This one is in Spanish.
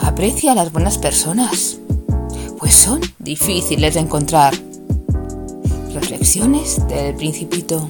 aprecia a las buenas personas, pues son difíciles de encontrar. Reflexiones del Principito.